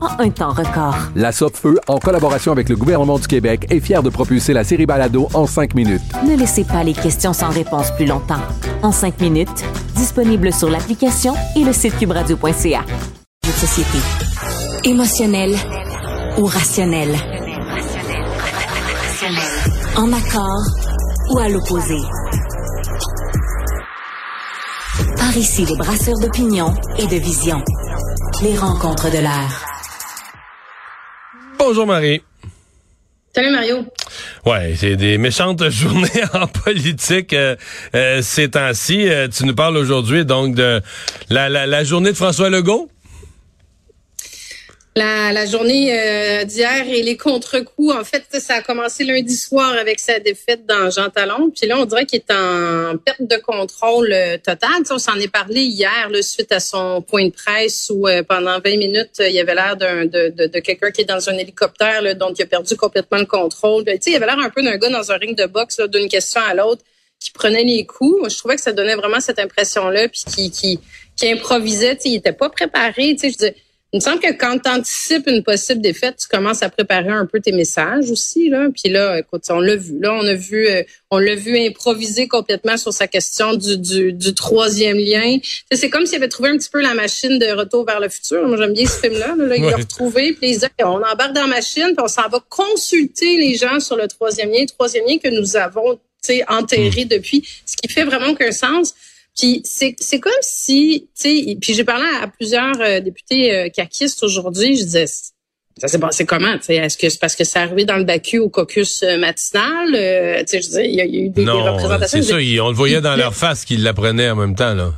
en un temps record. La Feu, en collaboration avec le gouvernement du Québec, est fière de propulser la série Balado en cinq minutes. Ne laissez pas les questions sans réponse plus longtemps. En cinq minutes, disponible sur l'application et le site cubradio.ca. de société. Émotionnel ou rationnel? En accord ou à l'opposé? Par ici, les brasseurs d'opinion et de vision. Les rencontres de l'air. Bonjour Marie. Salut Mario. Ouais, c'est des méchantes journées en politique euh, euh, ces temps-ci. Euh, tu nous parles aujourd'hui donc de la, la, la journée de François Legault la, journée euh, d'hier et les contre-coups. En fait, ça a commencé lundi soir avec sa défaite dans Jean Talon. Puis là, on dirait qu'il est en perte de contrôle euh, total. on s'en est parlé hier là, suite à son point de presse où euh, pendant 20 minutes, il y avait l'air d'un, de, de, quelqu'un qui est dans un hélicoptère, là, donc il a perdu complètement le contrôle. Tu sais, il avait l'air un peu d'un gars dans un ring de boxe, d'une question à l'autre, qui prenait les coups. Moi, je trouvais que ça donnait vraiment cette impression-là, puis qui, qui, qui improvisait. Il était pas préparé. Je il me semble que quand tu anticipes une possible défaite, tu commences à préparer un peu tes messages aussi. Là. Puis là, écoute, on l'a vu. Là, on a vu, euh, on l'a vu improviser complètement sur sa question du, du, du troisième lien. C'est comme s'il avait trouvé un petit peu la machine de retour vers le futur. Moi, j'aime bien ce film-là. Là, il l'a retrouvé. Puis il on embarque dans la machine, puis on s'en va consulter les gens sur le troisième lien, troisième lien que nous avons enterré hmm. depuis, ce qui fait vraiment aucun sens. Puis c'est c'est comme si, tu sais, puis j'ai parlé à plusieurs euh, députés euh, caquistes aujourd'hui, je disais ça s'est passé comment? Est-ce que c'est parce que c'est arrivé dans le Bacu au caucus euh, matinal? Euh, je il y, a eu des, non, des représentations. C'est ça, on le voyait dans leur face qu'ils l'apprenaient en même temps, là.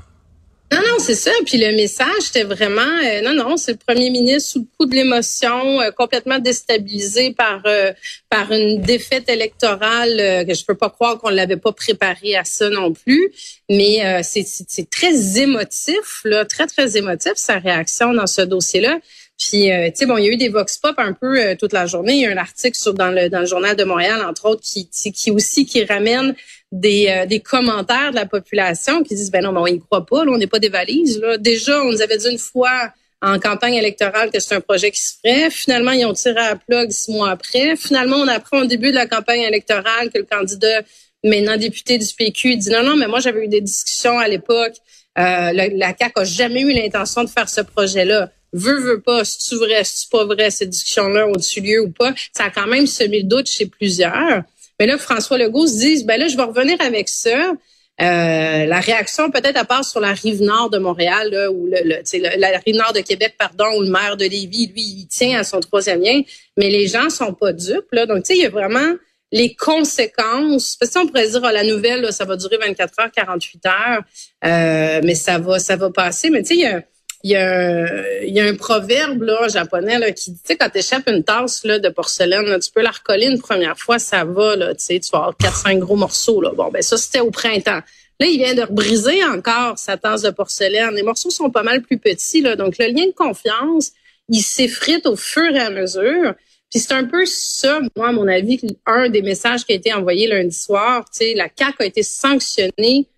Non, non, c'est ça. Puis le message, c'était vraiment, euh, non, non, c'est le premier ministre sous le coup de l'émotion, euh, complètement déstabilisé par euh, par une défaite électorale que je peux pas croire qu'on l'avait pas préparé à ça non plus. Mais c'est c'est très émotif, là, très très émotif sa réaction dans ce dossier-là. Puis, tu sais, bon, il y a eu des vox pop un peu toute la journée. Il y a un article sur, dans le dans le journal de Montréal, entre autres, qui qui aussi qui ramène des, euh, des commentaires de la population qui disent ben non, mais on y croit pas, là, on n'est pas des valises. Là. Déjà, on nous avait dit une fois en campagne électorale que c'est un projet qui se ferait. Finalement, ils ont tiré à plug six mois après. Finalement, on apprend au début de la campagne électorale que le candidat, maintenant député du PQ, dit non, non, mais moi j'avais eu des discussions à l'époque. Euh, la, la CAQ a jamais eu l'intention de faire ce projet-là. Veux, veux pas, si tu vrai, si tu pas vrai, cette discussion-là au-dessus lieu ou pas? Ça a quand même semé le doute chez plusieurs. Mais là, François Legault se dit, ben là, je vais revenir avec ça. Euh, la réaction peut-être à part sur la rive nord de Montréal, là, ou le, le, la rive nord de Québec, pardon, où le maire de Lévis, lui, il tient à son troisième lien, mais les gens sont pas dupes. Là. Donc, tu sais, il y a vraiment les conséquences. Parce que on pourrait dire, oh, la nouvelle, là, ça va durer 24 heures, 48 heures, euh, mais ça va, ça va passer. Mais tu sais, il y a il y, a un, il y a un proverbe là, japonais là, qui dit, tu sais, quand tu échappes une tasse là, de porcelaine, tu peux la recoller une première fois, ça va, là, tu sais, tu vas avoir quatre, cinq gros morceaux. Là. Bon, ben ça, c'était au printemps. Là, il vient de briser encore sa tasse de porcelaine. Les morceaux sont pas mal plus petits, là, donc le lien de confiance, il s'effrite au fur et à mesure. Puis c'est un peu ça, moi, à mon avis, un des messages qui a été envoyé lundi soir, tu sais, la CAQ a été sanctionnée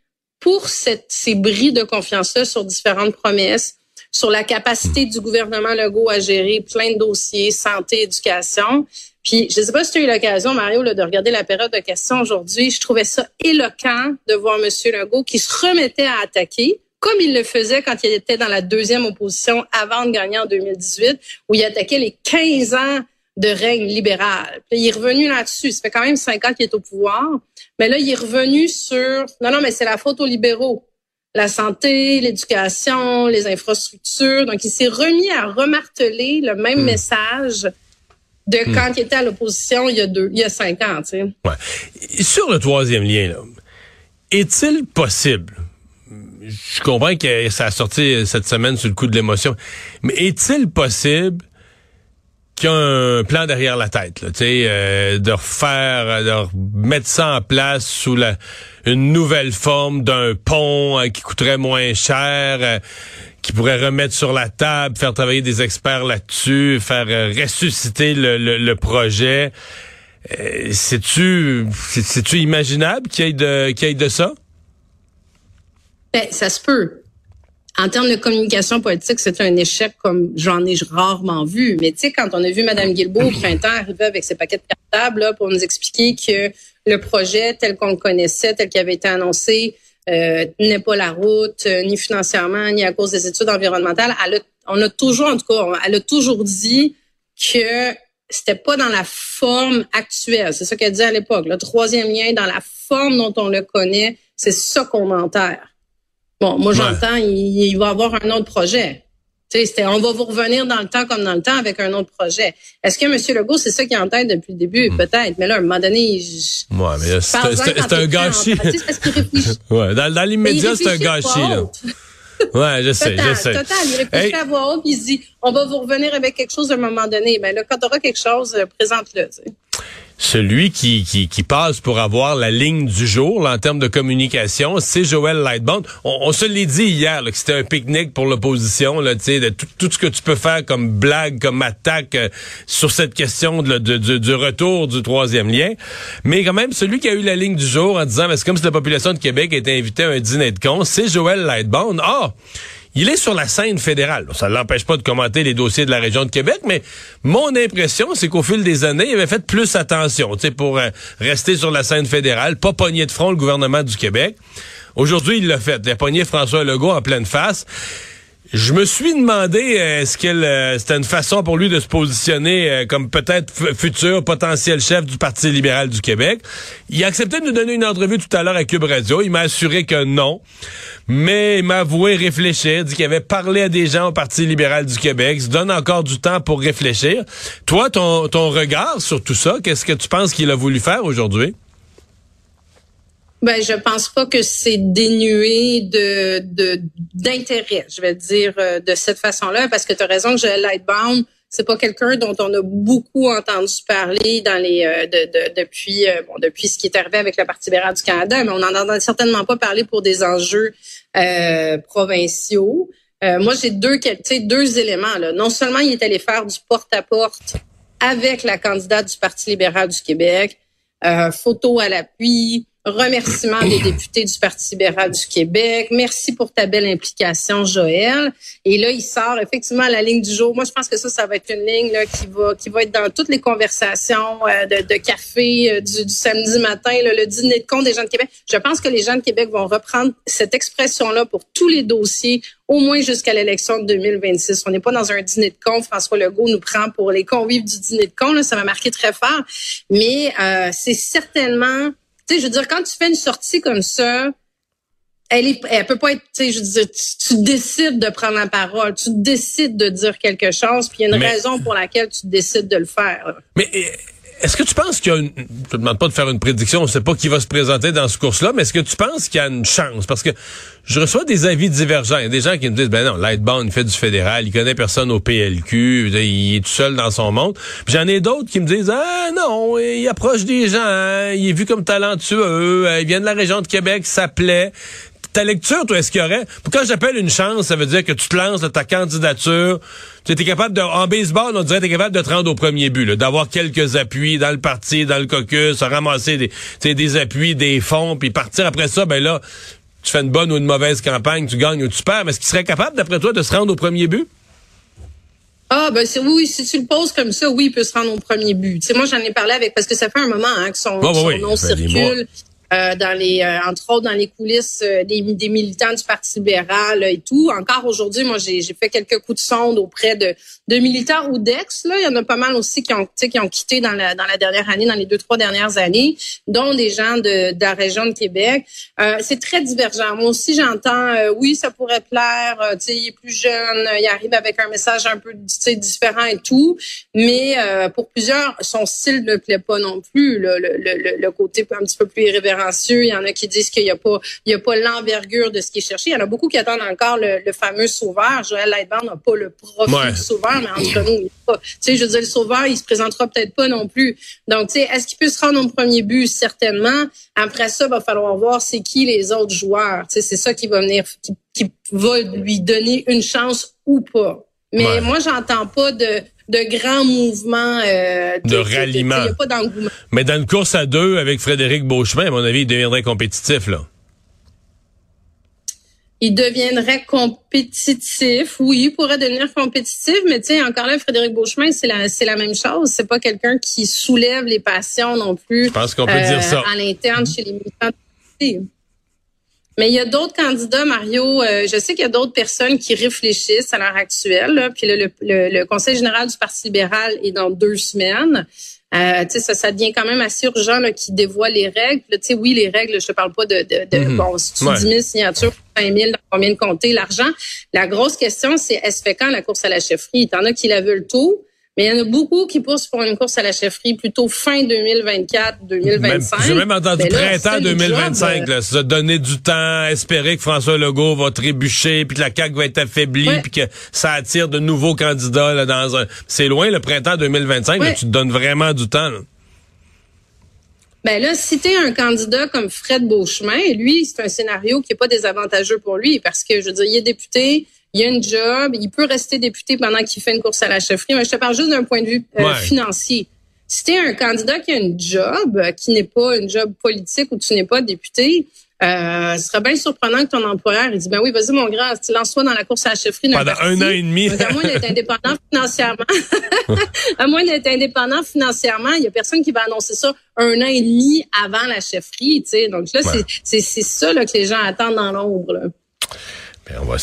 pour cette, ces bris de confiance-là sur différentes promesses sur la capacité du gouvernement Legault à gérer plein de dossiers, santé, éducation. Puis, je ne sais pas si tu as eu l'occasion, Mario, là, de regarder la période de questions aujourd'hui. Je trouvais ça éloquent de voir M. Legault qui se remettait à attaquer, comme il le faisait quand il était dans la deuxième opposition avant de gagner en 2018, où il attaquait les 15 ans de règne libéral. Puis il est revenu là-dessus. Ça fait quand même cinq ans qu'il est au pouvoir. Mais là, il est revenu sur, non, non, mais c'est la faute aux libéraux. La santé, l'éducation, les infrastructures. Donc, il s'est remis à remarteler le même Hmm. message de quand il était à l'opposition il y a deux, il y a cinq ans, tu sais. Ouais. Sur le troisième lien, là, est-il possible, je comprends que ça a sorti cette semaine sur le coup de l'émotion, mais est-il possible qu'il y ait un plan derrière la tête, là, euh, de refaire, de mettre ça en place sous la, une nouvelle forme d'un pont euh, qui coûterait moins cher, euh, qui pourrait remettre sur la table, faire travailler des experts là-dessus, faire euh, ressusciter le, le- le projet. Euh, C'est-tu c'est- c'est-tu imaginable qu'il y ait de qu'il y ait de ça? Ben, ça se peut. En termes de communication politique, c'est un échec comme j'en ai rarement vu. Mais tu sais, quand on a vu Mme Guilbeault au printemps arriver avec ses paquets de cartables là, pour nous expliquer que le projet tel qu'on le connaissait, tel qu'il avait été annoncé, euh, n'est pas la route, euh, ni financièrement, ni à cause des études environnementales, elle a, on a toujours, en tout cas, on- elle a toujours dit que c'était pas dans la forme actuelle. C'est ça qu'elle disait à l'époque. Le troisième lien, dans la forme dont on le connaît, c'est ça qu'on enterre. Bon, moi, j'entends, il, il va y avoir un autre projet. Tu sais, c'était, on va vous revenir dans le temps comme dans le temps avec un autre projet. Est-ce que M. Legault, c'est ça qui est en tête depuis le début? Peut-être. Mais là, à un moment donné, je... Ouais, mais c'est un- gâchis. Ouais, dans, dans l'immédiat, c'est un gâchis, là. Ouais, je sais, Total, je sais. total. Il réfléchit Hey. à voix haute, il se dit, on va vous revenir avec quelque chose à un moment donné. Ben là, quand tu auras quelque chose, euh, présente-le. tu sais. Celui qui, qui, passe pour avoir la ligne du jour en termes de communication, c'est Joël Lightbond. On, on se l'est dit hier que c'était un pique-nique pour l'opposition, de tout, ce que tu peux faire comme blague, comme attaque euh, sur cette question de, du- retour du troisième lien. Mais quand même, celui qui a eu la ligne du jour en disant, c'est comme si la population de Québec était invitée à un dîner de cons, c'est Joël Lightbond. Ah! Il est sur la scène fédérale. Ça ne l'empêche pas de commenter les dossiers de la région de Québec, mais mon impression, c'est qu'au fil des années, il avait fait plus attention, tu sais, pour euh, rester sur la scène fédérale, pas pogner de front le gouvernement du Québec. Aujourd'hui, il l'a fait. Il a pogné François Legault en pleine face. Je me suis demandé euh, est-ce que euh, c'était une façon pour lui de se positionner euh, comme peut-être futur potentiel chef du Parti libéral du Québec. Il a accepté de nous donner une entrevue tout à l'heure à Cube Radio. Il m'a assuré que non, mais il m'a avoué réfléchir, dit qu'il avait parlé à des gens au Parti libéral du Québec. Il se donne encore du temps pour réfléchir. Toi, ton, ton regard sur tout ça, qu'est-ce que tu penses qu'il a voulu faire aujourd'hui? Ben, je pense pas que c'est dénué de de- d'intérêt, je vais dire euh, de cette façon-là, parce que tu as raison que Joël Lightbound, c'est pas quelqu'un dont on a beaucoup entendu parler dans les euh, de, de- depuis euh, bon depuis ce qui est arrivé avec le Parti libéral du Canada, mais on n'en entend certainement pas parler pour des enjeux euh, provinciaux. Euh, moi, j'ai deux deux éléments là. Non seulement il est allé faire du porte-à-porte avec la candidate du Parti libéral du Québec, photo à l'appui, remerciements des députés du Parti libéral du Québec. Merci pour ta belle implication, Joël. Et là, il sort effectivement la ligne du jour. Moi, je pense que ça, ça va être une ligne là, qui va qui va être dans toutes les conversations euh, de, de café euh, du, du samedi matin, là, le dîner de con des gens de Québec. Je pense que les gens de Québec vont reprendre cette expression-là pour tous les dossiers, au moins jusqu'à l'élection de 2026. On n'est pas dans un dîner de con. François Legault nous prend pour les convives du dîner de. Là, ça m'a marqué très fort. Mais euh, c'est certainement tu sais, je veux dire, quand tu fais une sortie comme ça, elle est, elle peut pas être, tu sais, je veux dire, tu, tu décides de prendre la parole, tu décides de dire quelque chose, puis il y a une Mais- raison pour laquelle tu décides de le faire. Mais est-ce que tu penses qu'il y a une... Je te demande pas de faire une prédiction, on sait pas qui va se présenter dans ce course-là, mais est-ce que tu penses qu'il y a une chance? Parce que je reçois des avis divergents. Il y a des gens qui me disent, ben non, Lightbound, fait du fédéral, il connaît personne au PLQ, il est tout seul dans son monde. Puis j'en ai d'autres qui me disent, ah non, il approche des gens, hein, il est vu comme talentueux, euh, il vient de la région de Québec, ça plaît. Ta lecture, toi, est-ce qu'il y aurait... Quand j'appelle une chance, ça veut dire que tu te lances de ta candidature. Tu es capable de... En baseball, on dirait que tu es capable de te rendre au premier but, d'avoir quelques appuis dans le parti, dans le caucus, ramasser des, tu sais, des appuis, des fonds, puis partir après ça, ben là, tu fais une bonne ou une mauvaise campagne, tu gagnes ou tu perds. Mais est-ce qu'il serait capable, d'après toi, de se rendre au premier but? Ah, ben c'est oui, si tu le poses comme ça, oui, il peut se rendre au premier but. Tu sais, moi, j'en ai parlé avec, parce que ça fait un moment hein, que son, nom circule. Euh, dans les, euh, entre autres dans les coulisses euh, des, des militants du Parti libéral et tout. Encore aujourd'hui, moi, j'ai fait quelques coups de sonde auprès de, de militants ou d'ex. Là, il y en a pas mal aussi qui ont, qui ont quitté dans la, dans la dernière année, dans les deux trois dernières années, dont des gens de, de la région de Québec. c'est très divergent. Moi aussi, j'entends, oui, ça pourrait plaire. il est plus jeune, il arrive avec un message un peu différent et tout, mais pour plusieurs, son style ne plaît pas non plus. le, le, le, côté un petit peu plus Il y en a qui disent qu'il n'y a pas, il y a pas l'envergure de ce qui est cherché. Il y en a beaucoup qui attendent encore le, fameux sauveur. Joël Lightbound n'a pas le profil du sauveur, mais entre nous, il pas. Tu sais, je veux dire, le sauveur, il se présentera peut-être pas non plus. Donc, tu sais, est-ce qu'il peut se rendre au premier but? Certainement. Après ça, il va falloir voir c'est qui les autres joueurs. Tu sais, c'est ça qui va venir, qui, qui va lui donner une chance ou pas. Mais moi, j'entends pas de de grands mouvements euh, de, ralliement. Il n'y a pas d'engouement. Mais dans une course à deux avec Frédéric Beauchemin, à mon avis, il deviendrait compétitif là. Il deviendrait compétitif. Oui, il pourrait devenir compétitif, mais tu sais, encore là, Frédéric Beauchemin, c'est la, c'est la même chose. C'est pas quelqu'un qui soulève les passions non plus. Je pense qu'on peut dire ça. À l'interne chez les militants. Mais il y a d'autres candidats, Mario. Euh, je sais qu'il y a d'autres personnes qui réfléchissent à l'heure actuelle. Puis le, le, Conseil général du Parti libéral est dans deux semaines. Euh, ça, ça devient quand même assez urgent là, qui dévoile les règles. sais, oui, les règles, je te parle pas de, de, de mhm. bon, si tu 10 000 signatures, 20 000, dans combien de compter l'argent. La grosse question, c'est est-ce fait quand la course à la chefferie? Il y en a qui la veulent tôt. Mais il y en a beaucoup qui poussent pour une course à la chefferie plutôt fin 2024, 2025. J'ai même entendu printemps 2025, là, se donner du temps, espérer que François Legault va trébucher, puis que la CAQ va être affaiblie, puis que ça attire de nouveaux candidats là, dans un. C'est loin le printemps 2025, mais tu te donnes vraiment du temps. Là. Ben là, si tu un candidat comme Fred Beauchemin, lui, c'est un scénario qui est pas désavantageux pour lui parce que, je veux dire, il est député, il a une job, il peut rester député pendant qu'il fait une course à la chefferie. Mais je te parle juste d'un point de vue euh, financier. Si tu es un candidat qui a une job, euh, qui n'est pas une job politique ou tu n'es pas député, euh, ce serait bien surprenant que ton employeur il dit ben oui vas-y mon grand lance-toi dans la course à la chefferie pendant un an et demi. À moins d'être indépendant financièrement. À moins d'être indépendant financièrement il y a personne qui va annoncer ça un an et demi avant la chefferie tu sais. Donc là c'est c'est ça là, que les gens attendent dans l'ombre ben, on va